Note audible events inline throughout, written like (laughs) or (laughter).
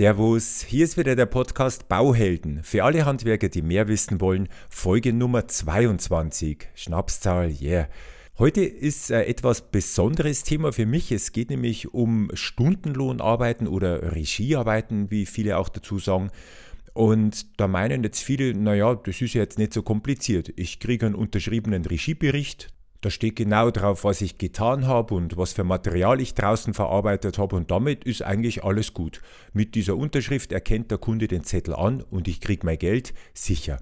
Servus, hier ist wieder der Podcast Bauhelden. Für alle Handwerker, die mehr wissen wollen, Folge Nummer 22. Schnapszahl, yeah. Heute ist ein etwas besonderes Thema für mich. Es geht nämlich um Stundenlohnarbeiten oder Regiearbeiten, wie viele auch dazu sagen. Und da meinen jetzt viele, naja, das ist ja jetzt nicht so kompliziert. Ich kriege einen unterschriebenen Regiebericht, da steht genau drauf, was ich getan habe und was für Material ich draußen verarbeitet habe und damit ist eigentlich alles gut. Mit dieser Unterschrift erkennt der Kunde den Zettel an und ich kriege mein Geld sicher.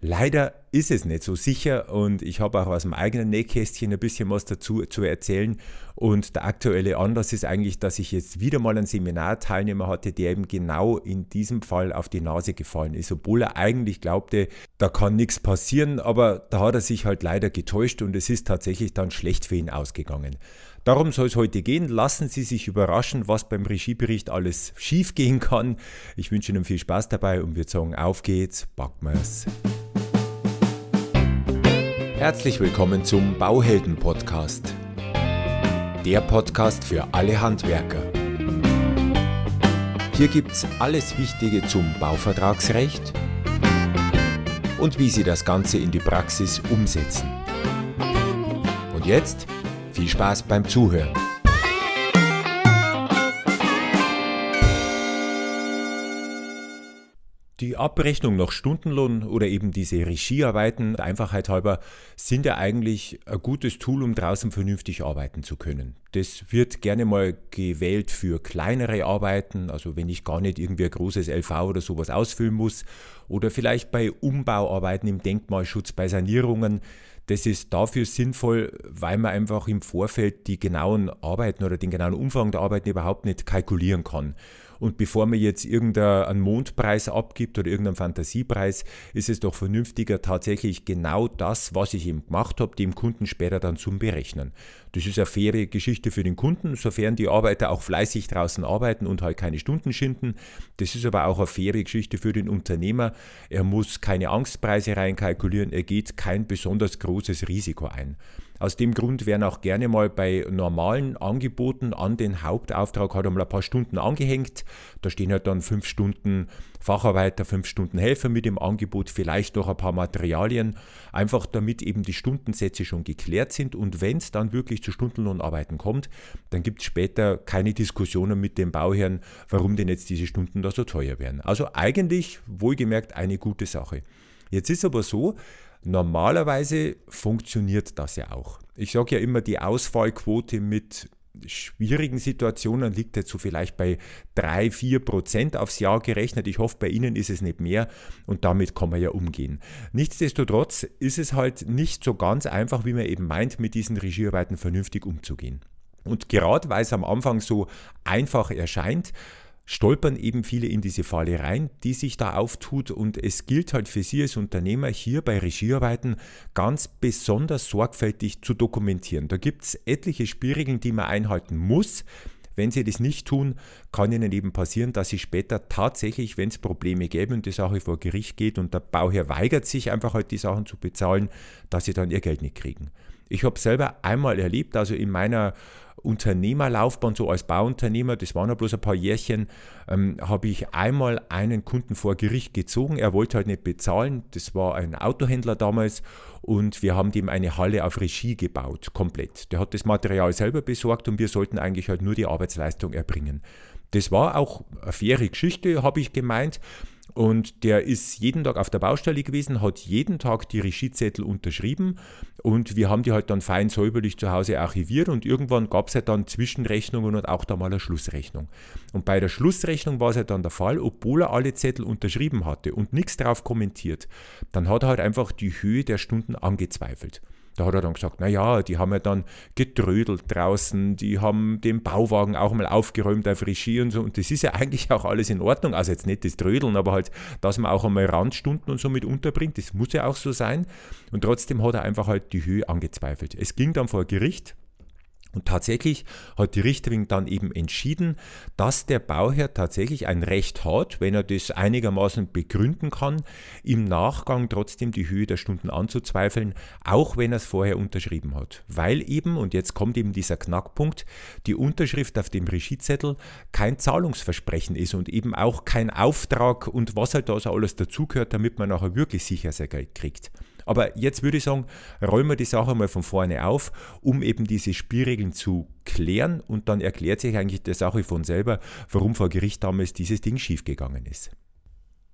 Leider ist es nicht so sicher und ich habe auch aus dem eigenen Nähkästchen ein bisschen was dazu zu erzählen. Und der aktuelle Anlass ist eigentlich, dass ich jetzt wieder mal einen Seminarteilnehmer hatte, der eben genau in diesem Fall auf die Nase gefallen ist, obwohl er eigentlich glaubte, da kann nichts passieren, aber da hat er sich halt leider getäuscht und es ist tatsächlich dann schlecht für ihn ausgegangen. Darum soll es heute gehen. Lassen Sie sich überraschen, was beim Regiebericht alles schiefgehen kann. Ich wünsche Ihnen viel Spaß dabei und wir sagen, auf geht's, packen wir's. Herzlich willkommen zum Bauhelden Podcast. Der Podcast für alle Handwerker. Hier gibt's alles Wichtige zum Bauvertragsrecht und wie Sie das Ganze in die Praxis umsetzen. Und jetzt viel Spaß beim Zuhören. Die Abrechnung nach Stundenlohn oder eben diese Regiearbeiten, der Einfachheit halber, sind ja eigentlich ein gutes Tool, um draußen vernünftig arbeiten zu können. Das wird gerne mal gewählt für kleinere Arbeiten, also wenn ich gar nicht irgendwie ein großes LV oder sowas ausfüllen muss, oder vielleicht bei Umbauarbeiten im Denkmalschutz, bei Sanierungen. Das ist dafür sinnvoll, weil man einfach im Vorfeld die genauen Arbeiten oder den genauen Umfang der Arbeiten überhaupt nicht kalkulieren kann. Und bevor man jetzt irgendeinen Mondpreis abgibt oder irgendeinen Fantasiepreis, ist es doch vernünftiger, tatsächlich genau das, was ich eben gemacht habe, dem Kunden später dann zum Berechnen. Das ist eine faire Geschichte für den Kunden, sofern die Arbeiter auch fleißig draußen arbeiten und halt keine Stunden schinden. Das ist aber auch eine faire Geschichte für den Unternehmer. Er muss keine Angstpreise reinkalkulieren, er geht kein besonders großes Risiko ein. Aus dem Grund werden auch gerne mal bei normalen Angeboten an den Hauptauftrag halt einmal ein paar Stunden angehängt. Da stehen halt dann fünf Stunden Facharbeiter, fünf Stunden Helfer mit im Angebot, vielleicht noch ein paar Materialien, einfach damit eben die Stundensätze schon geklärt sind und wenn es dann wirklich zu Stundenlohnarbeiten kommt, dann gibt es später keine Diskussionen mit dem Bauherrn, warum denn jetzt diese Stunden da so teuer werden. Also eigentlich wohlgemerkt eine gute Sache. Jetzt ist aber so, Normalerweise funktioniert das ja auch. Ich sage ja immer, die Ausfallquote mit schwierigen Situationen liegt jetzt so vielleicht bei 3, 4 Prozent aufs Jahr gerechnet. Ich hoffe, bei Ihnen ist es nicht mehr und damit kann man ja umgehen. Nichtsdestotrotz ist es halt nicht so ganz einfach, wie man eben meint, mit diesen Regiearbeiten vernünftig umzugehen. Und gerade weil es am Anfang so einfach erscheint, stolpern eben viele in diese Falle rein, die sich da auftut und es gilt halt für Sie als Unternehmer hier bei Regiearbeiten ganz besonders sorgfältig zu dokumentieren. Da gibt es etliche Spielregeln, die man einhalten muss. Wenn Sie das nicht tun, kann Ihnen eben passieren, dass Sie später tatsächlich, wenn es Probleme gäbe und die Sache vor Gericht geht und der Bauherr weigert sich einfach halt die Sachen zu bezahlen, dass Sie dann Ihr Geld nicht kriegen. Ich habe selber einmal erlebt, also in meiner Unternehmerlaufbahn, so als Bauunternehmer, das waren ja bloß ein paar Jährchen, ähm, habe ich einmal einen Kunden vor Gericht gezogen. Er wollte halt nicht bezahlen. Das war ein Autohändler damals und wir haben dem eine Halle auf Regie gebaut, komplett. Der hat das Material selber besorgt und wir sollten eigentlich halt nur die Arbeitsleistung erbringen. Das war auch eine faire Geschichte, habe ich gemeint. Und der ist jeden Tag auf der Baustelle gewesen, hat jeden Tag die Regiezettel unterschrieben und wir haben die halt dann fein säuberlich zu Hause archiviert und irgendwann gab es ja dann Zwischenrechnungen und auch da mal eine Schlussrechnung. Und bei der Schlussrechnung war es ja dann der Fall, obwohl er alle Zettel unterschrieben hatte und nichts darauf kommentiert, dann hat er halt einfach die Höhe der Stunden angezweifelt. Da hat er dann gesagt, naja, die haben ja dann getrödelt draußen, die haben den Bauwagen auch mal aufgeräumt auf Regie und so. Und das ist ja eigentlich auch alles in Ordnung. Also jetzt nicht das Trödeln, aber halt, dass man auch einmal Randstunden und so mit unterbringt. Das muss ja auch so sein. Und trotzdem hat er einfach halt die Höhe angezweifelt. Es ging dann vor Gericht Und tatsächlich hat die Richterin dann eben entschieden, dass der Bauherr tatsächlich ein Recht hat, wenn er das einigermaßen begründen kann, im Nachgang trotzdem die Höhe der Stunden anzuzweifeln, auch wenn er es vorher unterschrieben hat. Weil eben, und jetzt kommt eben dieser Knackpunkt, die Unterschrift auf dem Regiezettel kein Zahlungsversprechen ist und eben auch kein Auftrag und was halt da so alles dazugehört, damit man nachher wirklich sicher sein Geld kriegt. Aber jetzt würde ich sagen, räumen wir die Sache mal von vorne auf, um eben diese Spielregeln zu klären und dann erklärt sich eigentlich die Sache von selber, warum vor Gericht damals dieses Ding schiefgegangen ist.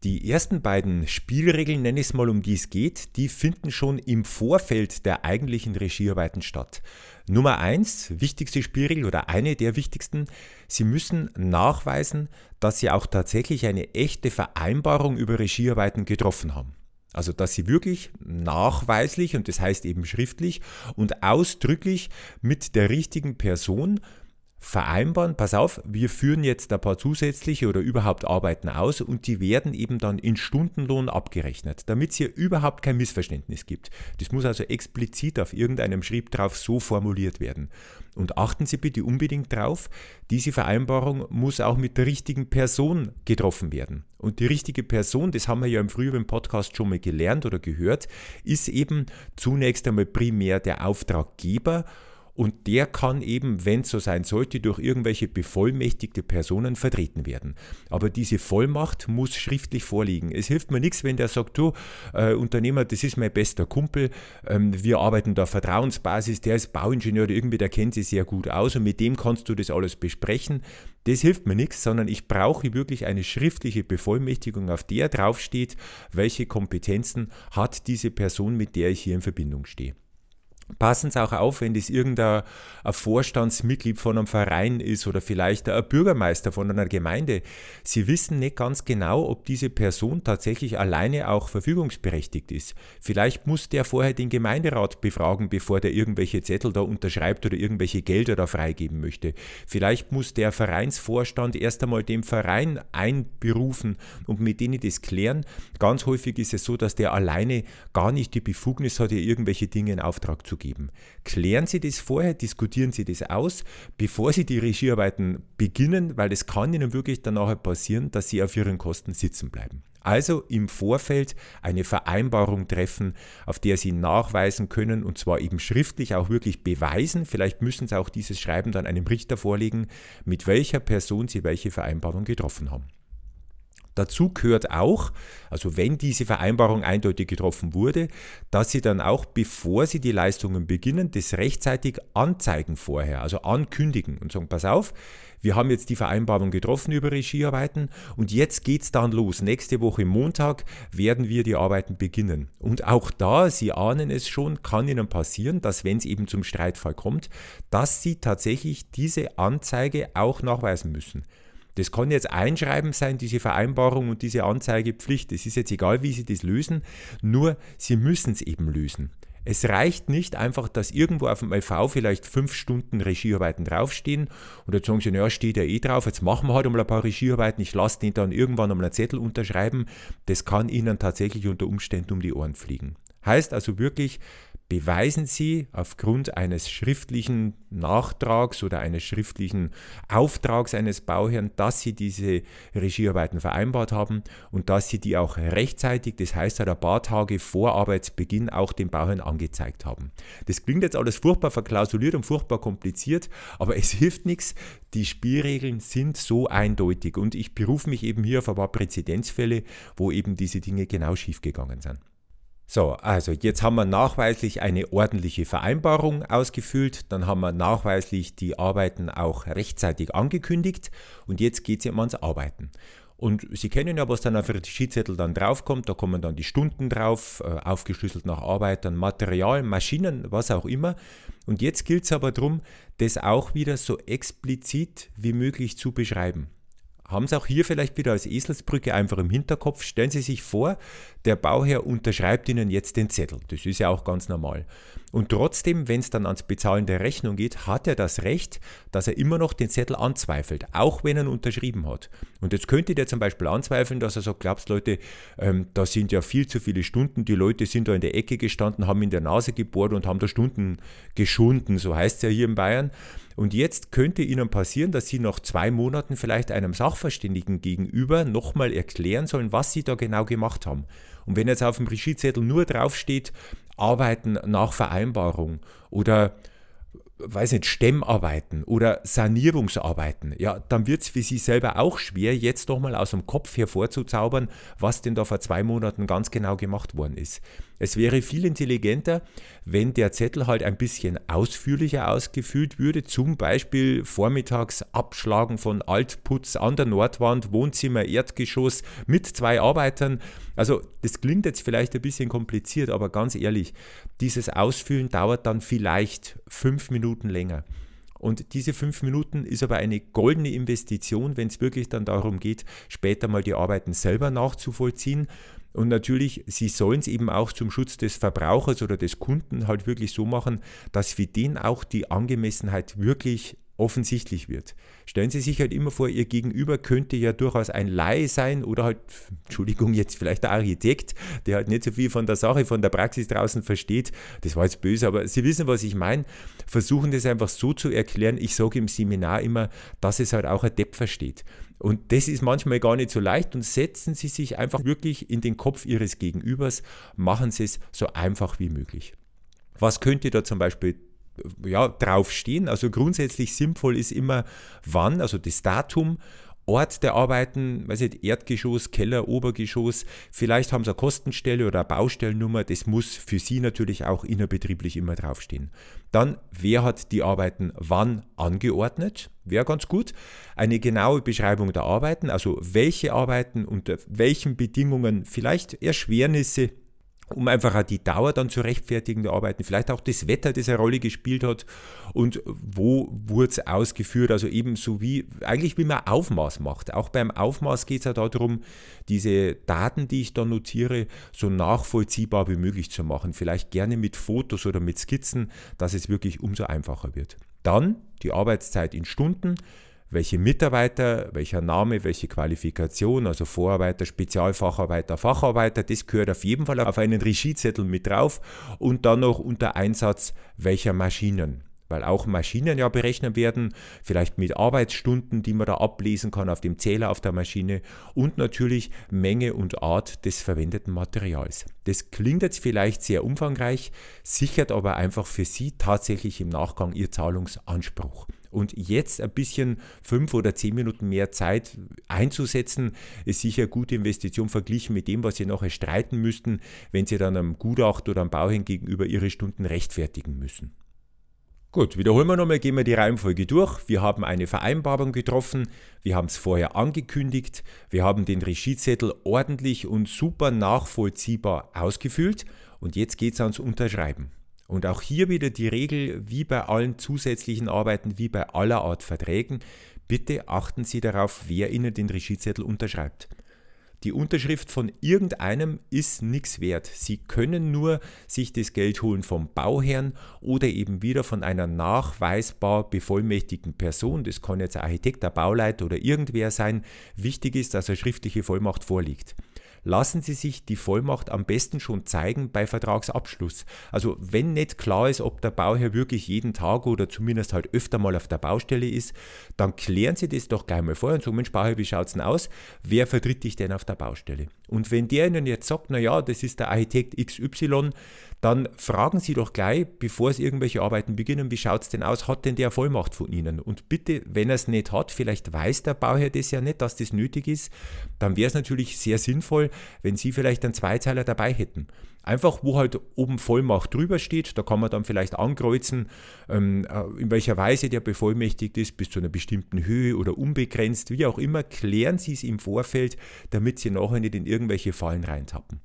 Die ersten beiden Spielregeln, nenne ich es mal, um die es geht, die finden schon im Vorfeld der eigentlichen Regiearbeiten statt. Nummer eins, wichtigste Spielregel oder eine der wichtigsten, Sie müssen nachweisen, dass Sie auch tatsächlich eine echte Vereinbarung über Regiearbeiten getroffen haben. Also, dass sie wirklich nachweislich und das heißt eben schriftlich und ausdrücklich mit der richtigen Person vereinbaren, pass auf, wir führen jetzt ein paar zusätzliche oder überhaupt Arbeiten aus und die werden eben dann in Stundenlohn abgerechnet, damit es hier überhaupt kein Missverständnis gibt. Das muss also explizit auf irgendeinem Schrieb drauf so formuliert werden. Und achten Sie bitte unbedingt darauf, diese Vereinbarung muss auch mit der richtigen Person getroffen werden. Und die richtige Person, das haben wir ja im früheren Podcast schon mal gelernt oder gehört, ist eben zunächst einmal primär der Auftraggeber und der kann eben, wenn es so sein sollte, durch irgendwelche bevollmächtigte Personen vertreten werden. Aber diese Vollmacht muss schriftlich vorliegen. Es hilft mir nichts, wenn der sagt, du äh, Unternehmer, das ist mein bester Kumpel, ähm, wir arbeiten da Vertrauensbasis, der ist Bauingenieur, irgendwie, der kennt sich sehr gut aus und mit dem kannst du das alles besprechen. Das hilft mir nichts, sondern ich brauche wirklich eine schriftliche Bevollmächtigung, auf der draufsteht, welche Kompetenzen hat diese Person, mit der ich hier in Verbindung stehe. Passen Sie auch auf, wenn das irgendein Vorstandsmitglied von einem Verein ist oder vielleicht ein Bürgermeister von einer Gemeinde. Sie wissen nicht ganz genau, ob diese Person tatsächlich alleine auch verfügungsberechtigt ist. Vielleicht muss der vorher den Gemeinderat befragen, bevor der irgendwelche Zettel da unterschreibt oder irgendwelche Gelder da freigeben möchte. Vielleicht muss der Vereinsvorstand erst einmal den Verein einberufen und mit denen das klären. Ganz häufig ist es so, dass der alleine gar nicht die Befugnis hat, irgendwelche Dinge in Auftrag zu geben. Klären Sie das vorher, diskutieren Sie das aus, bevor Sie die Regiearbeiten beginnen, weil es kann Ihnen wirklich danach passieren, dass Sie auf Ihren Kosten sitzen bleiben. Also im Vorfeld eine Vereinbarung treffen, auf der Sie nachweisen können und zwar eben schriftlich auch wirklich beweisen, vielleicht müssen Sie auch dieses Schreiben dann einem Richter vorlegen, mit welcher Person Sie welche Vereinbarung getroffen haben. Dazu gehört auch, also wenn diese Vereinbarung eindeutig getroffen wurde, dass Sie dann auch, bevor Sie die Leistungen beginnen, das rechtzeitig anzeigen vorher, also ankündigen und sagen, pass auf, wir haben jetzt die Vereinbarung getroffen über Regiearbeiten und jetzt geht es dann los. Nächste Woche Montag werden wir die Arbeiten beginnen. Und auch da, Sie ahnen es schon, kann Ihnen passieren, dass wenn es eben zum Streitfall kommt, dass Sie tatsächlich diese Anzeige auch nachweisen müssen. Das kann jetzt Einschreiben sein, diese Vereinbarung und diese Anzeigepflicht. Es ist jetzt egal, wie Sie das lösen, nur Sie müssen es eben lösen. Es reicht nicht einfach, dass irgendwo auf dem LV vielleicht fünf Stunden Regiearbeiten draufstehen und jetzt sagen sie, naja, steht ja eh drauf, jetzt machen wir halt einmal ein paar Regiearbeiten, ich lasse den dann irgendwann einmal einen Zettel unterschreiben. Das kann Ihnen tatsächlich unter Umständen um die Ohren fliegen. Heißt also wirklich, beweisen Sie aufgrund eines schriftlichen Nachtrags oder eines schriftlichen Auftrags eines Bauherrn, dass Sie diese Regiearbeiten vereinbart haben und dass Sie die auch rechtzeitig, das heißt ein paar Tage vor Arbeitsbeginn, auch dem Bauherrn angezeigt haben. Das klingt jetzt alles furchtbar verklausuliert und furchtbar kompliziert, aber es hilft nichts. Die Spielregeln sind so eindeutig und ich berufe mich eben hier auf ein paar Präzedenzfälle, wo eben diese Dinge genau schiefgegangen sind. So, also jetzt haben wir nachweislich eine ordentliche Vereinbarung ausgefüllt, dann haben wir nachweislich die Arbeiten auch rechtzeitig angekündigt und jetzt geht es eben ans Arbeiten. Und Sie kennen ja, was dann auf den Schiedszettel dann draufkommt, da kommen dann die Stunden drauf, äh, aufgeschlüsselt nach Arbeitern, Material, Maschinen, was auch immer. Und jetzt gilt es aber darum, das auch wieder so explizit wie möglich zu beschreiben haben Sie auch hier vielleicht wieder als Eselsbrücke einfach im Hinterkopf. Stellen Sie sich vor, der Bauherr unterschreibt Ihnen jetzt den Zettel. Das ist ja auch ganz normal. Und trotzdem, wenn es dann ans Bezahlen der Rechnung geht, hat er das Recht, dass er immer noch den Zettel anzweifelt, auch wenn er ihn unterschrieben hat. Und jetzt könnte der zum Beispiel anzweifeln, dass er sagt, glaubst Leute, ähm, da sind ja viel zu viele Stunden, die Leute sind da in der Ecke gestanden, haben in der Nase gebohrt und haben da Stunden geschunden, so heißt es ja hier in Bayern. Und jetzt könnte Ihnen passieren, dass Sie nach zwei Monaten vielleicht einem Sachverständigen gegenüber nochmal erklären sollen, was Sie da genau gemacht haben. Und wenn jetzt auf dem Regiezettel nur draufsteht, Arbeiten nach Vereinbarung oder weiß nicht, Stemmarbeiten oder Sanierungsarbeiten, ja, dann wird es für Sie selber auch schwer, jetzt nochmal aus dem Kopf hervorzuzaubern, was denn da vor zwei Monaten ganz genau gemacht worden ist. Es wäre viel intelligenter, wenn der Zettel halt ein bisschen ausführlicher ausgefüllt würde, zum Beispiel vormittags Abschlagen von Altputz an der Nordwand, Wohnzimmer, Erdgeschoss mit zwei Arbeitern. Also das klingt jetzt vielleicht ein bisschen kompliziert, aber ganz ehrlich, dieses Ausfüllen dauert dann vielleicht fünf Minuten länger. Und diese fünf Minuten ist aber eine goldene Investition, wenn es wirklich dann darum geht, später mal die Arbeiten selber nachzuvollziehen. Und natürlich, sie sollen es eben auch zum Schutz des Verbrauchers oder des Kunden halt wirklich so machen, dass für den auch die Angemessenheit wirklich offensichtlich wird. Stellen Sie sich halt immer vor, Ihr Gegenüber könnte ja durchaus ein Laie sein oder halt, Entschuldigung, jetzt vielleicht der Architekt, der halt nicht so viel von der Sache, von der Praxis draußen versteht. Das war jetzt böse, aber Sie wissen, was ich meine. Versuchen das einfach so zu erklären. Ich sage im Seminar immer, dass es halt auch ein Depp versteht. Und das ist manchmal gar nicht so leicht und setzen Sie sich einfach wirklich in den Kopf Ihres Gegenübers, machen Sie es so einfach wie möglich. Was könnte da zum Beispiel ja, draufstehen? Also grundsätzlich sinnvoll ist immer wann, also das Datum, Ort der Arbeiten, weiß nicht, Erdgeschoss, Keller, Obergeschoss, vielleicht haben sie eine Kostenstelle oder eine Baustellennummer, das muss für Sie natürlich auch innerbetrieblich immer draufstehen. Dann, wer hat die Arbeiten wann angeordnet? Wäre ganz gut. Eine genaue Beschreibung der Arbeiten, also welche Arbeiten unter welchen Bedingungen, vielleicht Erschwernisse um einfach auch die Dauer dann zu rechtfertigen der Arbeiten, vielleicht auch das Wetter, das eine Rolle gespielt hat und wo wurde es ausgeführt, also eben so wie, eigentlich wie man Aufmaß macht. Auch beim Aufmaß geht es ja darum, diese Daten, die ich da notiere, so nachvollziehbar wie möglich zu machen. Vielleicht gerne mit Fotos oder mit Skizzen, dass es wirklich umso einfacher wird. Dann die Arbeitszeit in Stunden, welche Mitarbeiter, welcher Name, welche Qualifikation, also Vorarbeiter, Spezialfacharbeiter, Facharbeiter, das gehört auf jeden Fall auf einen Regiezettel mit drauf und dann noch unter Einsatz welcher Maschinen. Weil auch Maschinen ja berechnet werden, vielleicht mit Arbeitsstunden, die man da ablesen kann auf dem Zähler auf der Maschine und natürlich Menge und Art des verwendeten Materials. Das klingt jetzt vielleicht sehr umfangreich, sichert aber einfach für Sie tatsächlich im Nachgang Ihr Zahlungsanspruch. Und jetzt ein bisschen fünf oder zehn Minuten mehr Zeit einzusetzen, ist sicher eine gute Investition verglichen mit dem, was Sie nachher streiten müssten, wenn Sie dann am Gutacht oder am Bauherrn gegenüber Ihre Stunden rechtfertigen müssen. Gut, wiederholen wir nochmal, gehen wir die Reihenfolge durch. Wir haben eine Vereinbarung getroffen, wir haben es vorher angekündigt, wir haben den Regiezettel ordentlich und super nachvollziehbar ausgefüllt und jetzt geht es ans Unterschreiben. Und auch hier wieder die Regel, wie bei allen zusätzlichen Arbeiten, wie bei aller Art Verträgen, bitte achten Sie darauf, wer Ihnen den Regiezettel unterschreibt. Die Unterschrift von irgendeinem ist nichts wert. Sie können nur sich das Geld holen vom Bauherrn oder eben wieder von einer nachweisbar bevollmächtigten Person. Das kann jetzt ein Architekt, der Bauleiter oder irgendwer sein. Wichtig ist, dass eine schriftliche Vollmacht vorliegt lassen Sie sich die Vollmacht am besten schon zeigen bei Vertragsabschluss. Also wenn nicht klar ist, ob der Bauherr wirklich jeden Tag oder zumindest halt öfter mal auf der Baustelle ist, dann klären Sie das doch gleich mal vorher und sagen, Mensch Bauherr, wie schaut es denn aus? Wer vertritt dich denn auf der Baustelle? Und wenn der Ihnen jetzt sagt, naja, das ist der Architekt XY, dann fragen Sie doch gleich, bevor es irgendwelche Arbeiten beginnen, wie schaut es denn aus, hat denn der Vollmacht von Ihnen? Und bitte, wenn er es nicht hat, vielleicht weiß der Bauherr das ja nicht, dass das nötig ist, dann wäre es natürlich sehr sinnvoll, wenn Sie vielleicht einen Zweizeiler dabei hätten. Einfach, wo halt oben Vollmacht drüber steht, da kann man dann vielleicht ankreuzen, ähm, äh, in welcher Weise der bevollmächtigt ist, bis zu einer bestimmten Höhe oder unbegrenzt, wie auch immer, klären Sie es im Vorfeld, damit Sie nachher nicht in irgendwelche Fallen reintappen.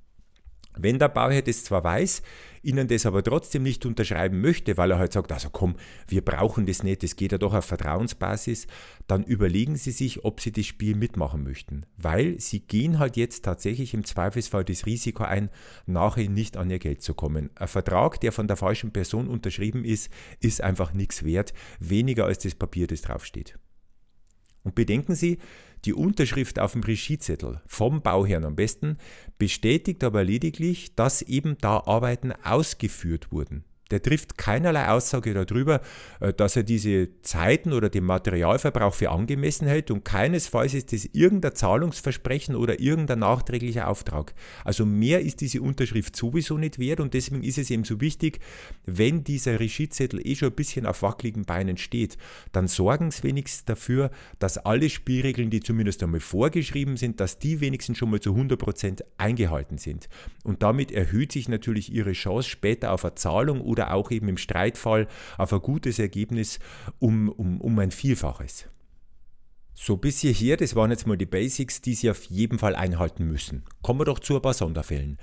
Wenn der Bauherr das zwar weiß, Ihnen das aber trotzdem nicht unterschreiben möchte, weil er halt sagt, also komm, wir brauchen das nicht, das geht ja doch auf Vertrauensbasis, dann überlegen Sie sich, ob Sie das Spiel mitmachen möchten. Weil Sie gehen halt jetzt tatsächlich im Zweifelsfall das Risiko ein, nachher nicht an Ihr Geld zu kommen. Ein Vertrag, der von der falschen Person unterschrieben ist, ist einfach nichts wert, weniger als das Papier, das draufsteht. Und bedenken Sie, die Unterschrift auf dem Regiezettel vom Bauherrn am besten bestätigt aber lediglich, dass eben da Arbeiten ausgeführt wurden. Der trifft keinerlei Aussage darüber, äh, dass er diese Zeiten oder den Materialverbrauch für angemessen hält und keinesfalls ist es irgendein Zahlungsversprechen oder irgendein nachträglicher Auftrag. Also mehr ist diese Unterschrift sowieso nicht wert und deswegen ist es eben so wichtig, wenn dieser Regiezettel eh schon ein bisschen auf wackeligen Beinen steht, dann sorgen Sie wenigstens dafür, dass alle Spielregeln, die zumindest einmal vorgeschrieben sind, dass die wenigstens schon mal zu 100% eingehalten sind. Und damit erhöht sich natürlich Ihre Chance später auf eine Zahlung oder oder auch eben im Streitfall auf ein gutes Ergebnis um, um, um ein Vielfaches. So, bis hierher, das waren jetzt mal die Basics, die Sie auf jeden Fall einhalten müssen. Kommen wir doch zu ein paar Sonderfällen.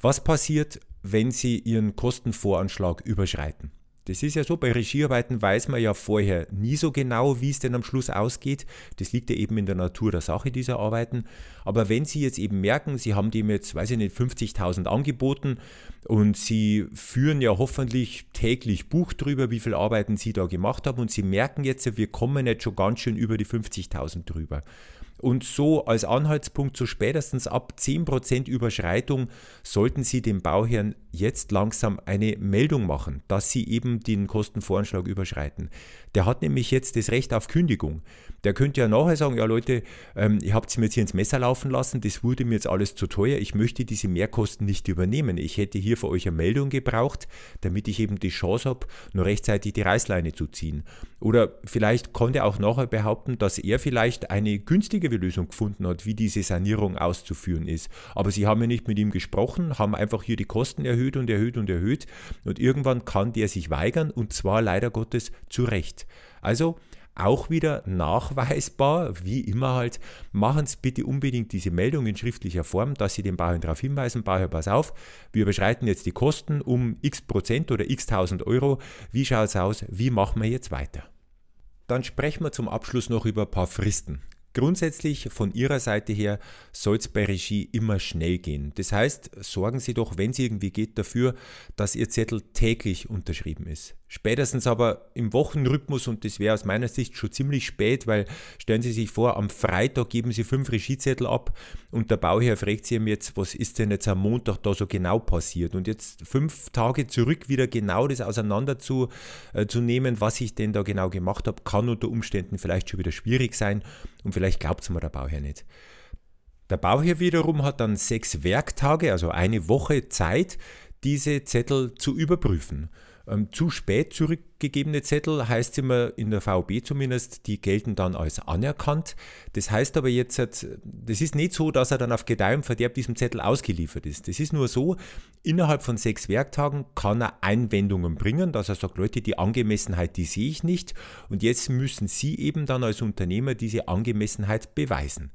Was passiert, wenn Sie Ihren Kostenvoranschlag überschreiten? Das ist ja so, bei Regiearbeiten weiß man ja vorher nie so genau, wie es denn am Schluss ausgeht. Das liegt ja eben in der Natur der Sache dieser Arbeiten. Aber wenn Sie jetzt eben merken, Sie haben dem jetzt, weiß ich nicht, 50.000 angeboten und Sie führen ja hoffentlich täglich Buch drüber, wie viele Arbeiten Sie da gemacht haben und Sie merken jetzt, wir kommen jetzt schon ganz schön über die 50.000 drüber. Und so als Anhaltspunkt, so spätestens ab 10% Überschreitung, sollten Sie dem Bauherrn jetzt langsam eine Meldung machen, dass Sie eben den Kostenvoranschlag überschreiten. Der hat nämlich jetzt das Recht auf Kündigung. Der könnte ja nachher sagen, ja Leute, ähm, ihr habt es mir jetzt hier ins Messer laufen lassen, das wurde mir jetzt alles zu teuer, ich möchte diese Mehrkosten nicht übernehmen. Ich hätte hier für euch eine Meldung gebraucht, damit ich eben die Chance habe, nur rechtzeitig die Reißleine zu ziehen. Oder vielleicht konnte er auch nachher behaupten, dass er vielleicht eine günstigere Lösung gefunden hat, wie diese Sanierung auszuführen ist. Aber sie haben ja nicht mit ihm gesprochen, haben einfach hier die Kosten erhöht und erhöht und erhöht. Und irgendwann kann der sich weigern und zwar leider Gottes zu Recht. Also auch wieder nachweisbar, wie immer halt, machen Sie bitte unbedingt diese Meldung in schriftlicher Form, dass Sie den Bauherrn darauf hinweisen, Bauherr, pass auf, wir überschreiten jetzt die Kosten um x Prozent oder x tausend Euro, wie schaut es aus, wie machen wir jetzt weiter? Dann sprechen wir zum Abschluss noch über ein paar Fristen. Grundsätzlich von Ihrer Seite her soll es bei Regie immer schnell gehen. Das heißt, sorgen Sie doch, wenn es irgendwie geht, dafür, dass Ihr Zettel täglich unterschrieben ist. Spätestens aber im Wochenrhythmus, und das wäre aus meiner Sicht schon ziemlich spät, weil stellen Sie sich vor, am Freitag geben Sie fünf Regiezettel ab und der Bauherr fragt Sie ihm jetzt, was ist denn jetzt am Montag da so genau passiert? Und jetzt fünf Tage zurück wieder genau das auseinander zu, äh, zu nehmen, was ich denn da genau gemacht habe, kann unter Umständen vielleicht schon wieder schwierig sein und vielleicht glaubt es mir der Bauherr nicht. Der Bauherr wiederum hat dann sechs Werktage, also eine Woche Zeit, diese Zettel zu überprüfen. Ähm, zu spät zurückgegebene Zettel heißt immer in der VB zumindest, die gelten dann als anerkannt. Das heißt aber jetzt, das ist nicht so, dass er dann auf Gedeih und Verderb diesem Zettel ausgeliefert ist. Das ist nur so, innerhalb von sechs Werktagen kann er Einwendungen bringen, dass er sagt, Leute, die Angemessenheit, die sehe ich nicht. Und jetzt müssen Sie eben dann als Unternehmer diese Angemessenheit beweisen.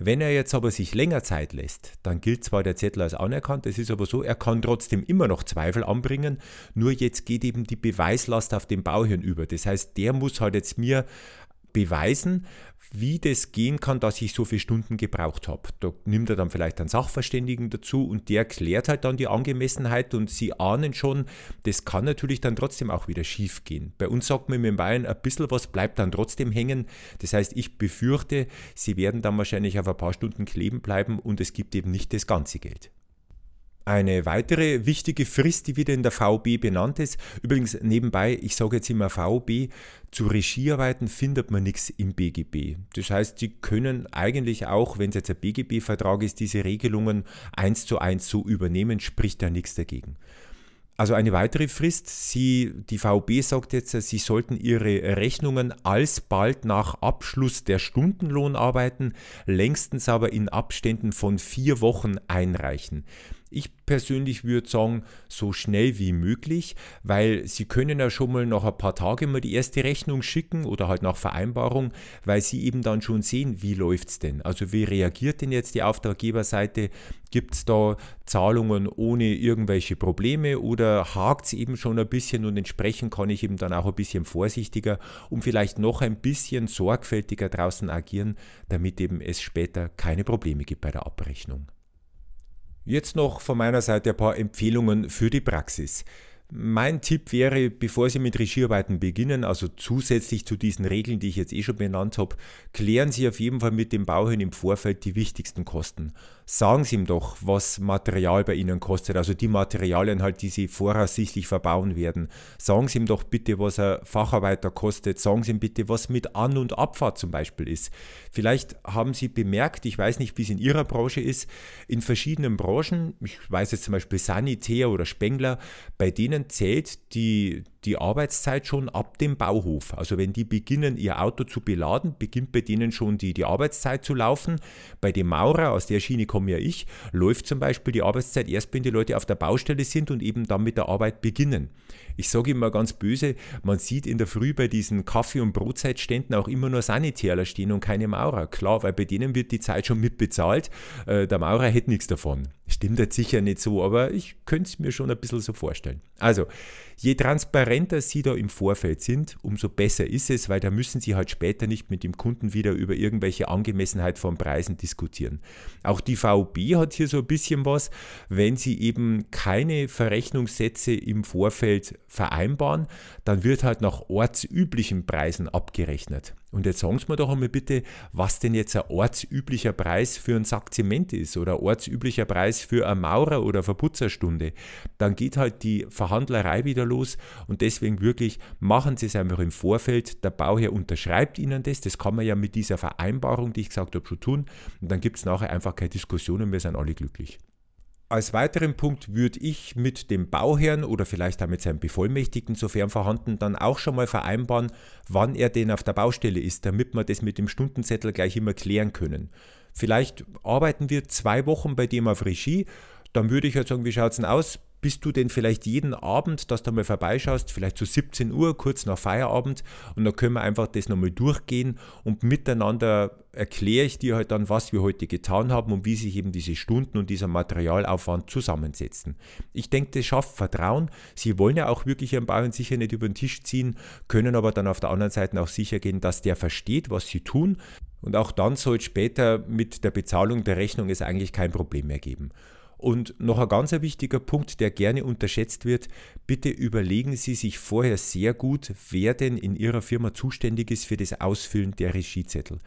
Wenn er jetzt aber sich länger Zeit lässt, dann gilt zwar der Zettel als anerkannt, es ist aber so, er kann trotzdem immer noch Zweifel anbringen, nur jetzt geht eben die Beweislast auf den Bauherrn über. Das heißt, der muss halt jetzt mir beweisen, wie das gehen kann, dass ich so viele Stunden gebraucht habe. Da nimmt er dann vielleicht einen Sachverständigen dazu und der klärt halt dann die Angemessenheit und Sie ahnen schon, das kann natürlich dann trotzdem auch wieder schief gehen. Bei uns sagt man in Bayern, ein bisschen was bleibt dann trotzdem hängen. Das heißt, ich befürchte, Sie werden dann wahrscheinlich auf ein paar Stunden kleben bleiben und es gibt eben nicht das ganze Geld. Eine weitere wichtige Frist, die wieder in der VB benannt ist, übrigens nebenbei, ich sage jetzt immer VB, zu Regiearbeiten findet man nichts im BGB. Das heißt, Sie können eigentlich auch, wenn es jetzt ein BGB-Vertrag ist, diese Regelungen eins zu eins so übernehmen, spricht da nichts dagegen. Also eine weitere Frist, Sie, die VB sagt jetzt, Sie sollten Ihre Rechnungen alsbald nach Abschluss der Stundenlohnarbeiten, längstens aber in Abständen von vier Wochen einreichen. Ich persönlich würde sagen, so schnell wie möglich, weil Sie können ja schon mal nach ein paar Tagen mal die erste Rechnung schicken oder halt nach Vereinbarung, weil Sie eben dann schon sehen, wie läuft es denn. Also wie reagiert denn jetzt die Auftraggeberseite? Gibt es da Zahlungen ohne irgendwelche Probleme oder hakt es eben schon ein bisschen und entsprechend kann ich eben dann auch ein bisschen vorsichtiger und vielleicht noch ein bisschen sorgfältiger draußen agieren, damit eben es später keine Probleme gibt bei der Abrechnung. Jetzt noch von meiner Seite ein paar Empfehlungen für die Praxis. Mein Tipp wäre, bevor Sie mit Regiearbeiten beginnen, also zusätzlich zu diesen Regeln, die ich jetzt eh schon benannt habe, klären Sie auf jeden Fall mit dem Bauherrn im Vorfeld die wichtigsten Kosten sagen Sie ihm doch, was Material bei Ihnen kostet, also die Materialien halt, die Sie voraussichtlich verbauen werden. Sagen Sie ihm doch bitte, was ein Facharbeiter kostet. Sagen Sie ihm bitte, was mit An- und Abfahrt zum Beispiel ist. Vielleicht haben Sie bemerkt, ich weiß nicht, wie es in Ihrer Branche ist, in verschiedenen Branchen, ich weiß jetzt zum Beispiel Sanitär oder Spengler, bei denen zählt die, die Arbeitszeit schon ab dem Bauhof. Also wenn die beginnen, ihr Auto zu beladen, beginnt bei denen schon die, die Arbeitszeit zu laufen. Bei dem Maurer, aus der Schiene komme ja ich, läuft zum Beispiel die Arbeitszeit erst, wenn die Leute auf der Baustelle sind und eben dann mit der Arbeit beginnen. Ich sage immer ganz böse, man sieht in der Früh bei diesen Kaffee- und Brotzeitständen auch immer nur Sanitärer stehen und keine Maurer. Klar, weil bei denen wird die Zeit schon mitbezahlt. Äh, der Maurer hätte nichts davon. Stimmt jetzt sicher nicht so, aber ich könnte es mir schon ein bisschen so vorstellen. Also, je transparenter Sie da im Vorfeld sind, umso besser ist es, weil da müssen Sie halt später nicht mit dem Kunden wieder über irgendwelche Angemessenheit von Preisen diskutieren. Auch die VB hat hier so ein bisschen was, wenn Sie eben keine Verrechnungssätze im Vorfeld vereinbaren, dann wird halt nach ortsüblichen Preisen abgerechnet. Und jetzt sagen Sie mir doch einmal bitte, was denn jetzt ein ortsüblicher Preis für ein Sack Zement ist oder ein ortsüblicher Preis für eine Maurer- oder Verputzerstunde. Dann geht halt die Verhandlerei wieder los und deswegen wirklich machen Sie es einfach im Vorfeld. Der Bauherr unterschreibt Ihnen das. Das kann man ja mit dieser Vereinbarung, die ich gesagt habe, schon tun. Und dann gibt es nachher einfach keine Diskussion und wir sind alle glücklich. Als weiteren Punkt würde ich mit dem Bauherrn oder vielleicht auch mit seinem Bevollmächtigten, sofern vorhanden, dann auch schon mal vereinbaren, wann er denn auf der Baustelle ist, damit wir das mit dem Stundenzettel gleich immer klären können. Vielleicht arbeiten wir zwei Wochen bei dem auf Regie, dann würde ich halt sagen, wie schaut es denn aus? Bist du denn vielleicht jeden Abend, dass du mal vorbeischaust, vielleicht zu so 17 Uhr, kurz nach Feierabend, und dann können wir einfach das nochmal durchgehen und miteinander erkläre ich dir halt dann, was wir heute getan haben und wie sich eben diese Stunden und dieser Materialaufwand zusammensetzen. Ich denke, das schafft Vertrauen. Sie wollen ja auch wirklich Ihren Bauern sicher nicht über den Tisch ziehen, können aber dann auf der anderen Seite auch sicher gehen, dass der versteht, was sie tun. Und auch dann soll es später mit der Bezahlung der Rechnung es eigentlich kein Problem mehr geben. Und noch ein ganz wichtiger Punkt, der gerne unterschätzt wird, bitte überlegen Sie sich vorher sehr gut, wer denn in Ihrer Firma zuständig ist für das Ausfüllen der Regiezettel.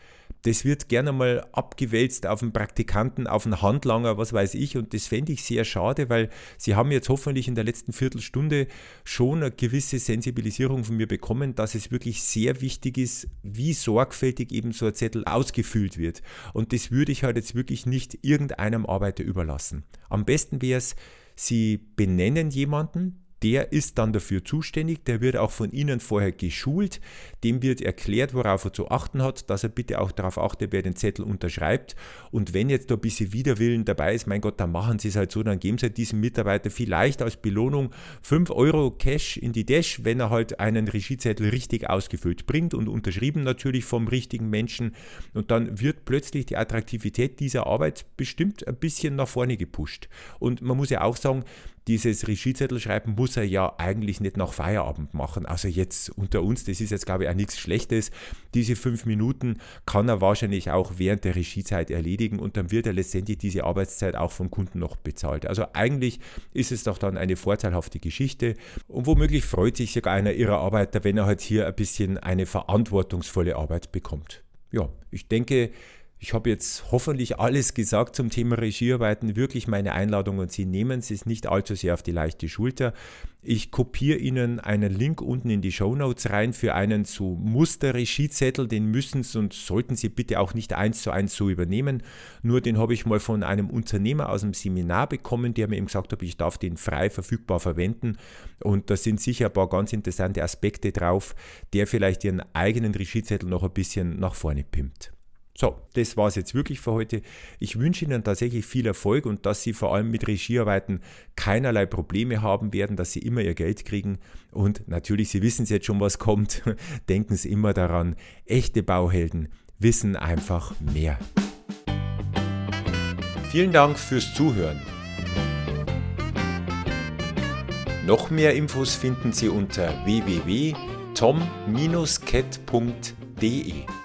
Das wird gerne mal abgewälzt auf einen Praktikanten, auf einen Handlanger, was weiß ich. Und das fände ich sehr schade, weil Sie haben jetzt hoffentlich in der letzten Viertelstunde schon eine gewisse Sensibilisierung von mir bekommen, dass es wirklich sehr wichtig ist, wie sorgfältig eben so ein Zettel ausgefüllt wird. Und das würde ich halt jetzt wirklich nicht irgendeinem Arbeiter überlassen. Am besten wäre es, Sie benennen jemanden, der ist dann dafür zuständig, der wird auch von Ihnen vorher geschult, dem wird erklärt, worauf er zu achten hat, dass er bitte auch darauf achtet, wer den Zettel unterschreibt. Und wenn jetzt da ein bisschen Widerwillen dabei ist, mein Gott, dann machen Sie es halt so, dann geben Sie halt diesem Mitarbeiter vielleicht als Belohnung 5 Euro Cash in die Dash, wenn er halt einen Regiezettel richtig ausgefüllt bringt und unterschrieben natürlich vom richtigen Menschen. Und dann wird plötzlich die Attraktivität dieser Arbeit bestimmt ein bisschen nach vorne gepusht. Und man muss ja auch sagen, dieses Regiezettel schreiben muss er ja eigentlich nicht nach Feierabend machen. Also jetzt unter uns, das ist jetzt glaube ich auch nichts Schlechtes. Diese fünf Minuten kann er wahrscheinlich auch während der Regiezeit erledigen und dann wird er letztendlich diese Arbeitszeit auch vom Kunden noch bezahlt. Also eigentlich ist es doch dann eine vorteilhafte Geschichte und womöglich freut sich sogar einer ihrer Arbeiter, wenn er halt hier ein bisschen eine verantwortungsvolle Arbeit bekommt. Ja, ich denke, ich habe jetzt hoffentlich alles gesagt zum Thema Regiearbeiten. Wirklich meine Einladung und Sie nehmen es nicht allzu sehr auf die leichte Schulter. Ich kopiere Ihnen einen Link unten in die Show Notes rein für einen so Muster-Regiezettel. Den müssen Sie und sollten Sie bitte auch nicht eins zu eins so übernehmen. Nur den habe ich mal von einem Unternehmer aus dem Seminar bekommen, der mir eben gesagt hat, ich darf den frei verfügbar verwenden. Und da sind sicher ein paar ganz interessante Aspekte drauf, der vielleicht Ihren eigenen Regiezettel noch ein bisschen nach vorne pimmt. So, das war es jetzt wirklich für heute. Ich wünsche Ihnen tatsächlich viel Erfolg und dass Sie vor allem mit Regiearbeiten keinerlei Probleme haben werden, dass Sie immer Ihr Geld kriegen. Und natürlich, Sie wissen jetzt schon, was kommt. (laughs) Denken Sie immer daran, echte Bauhelden wissen einfach mehr. Vielen Dank fürs Zuhören. Noch mehr Infos finden Sie unter www.tom-cat.de.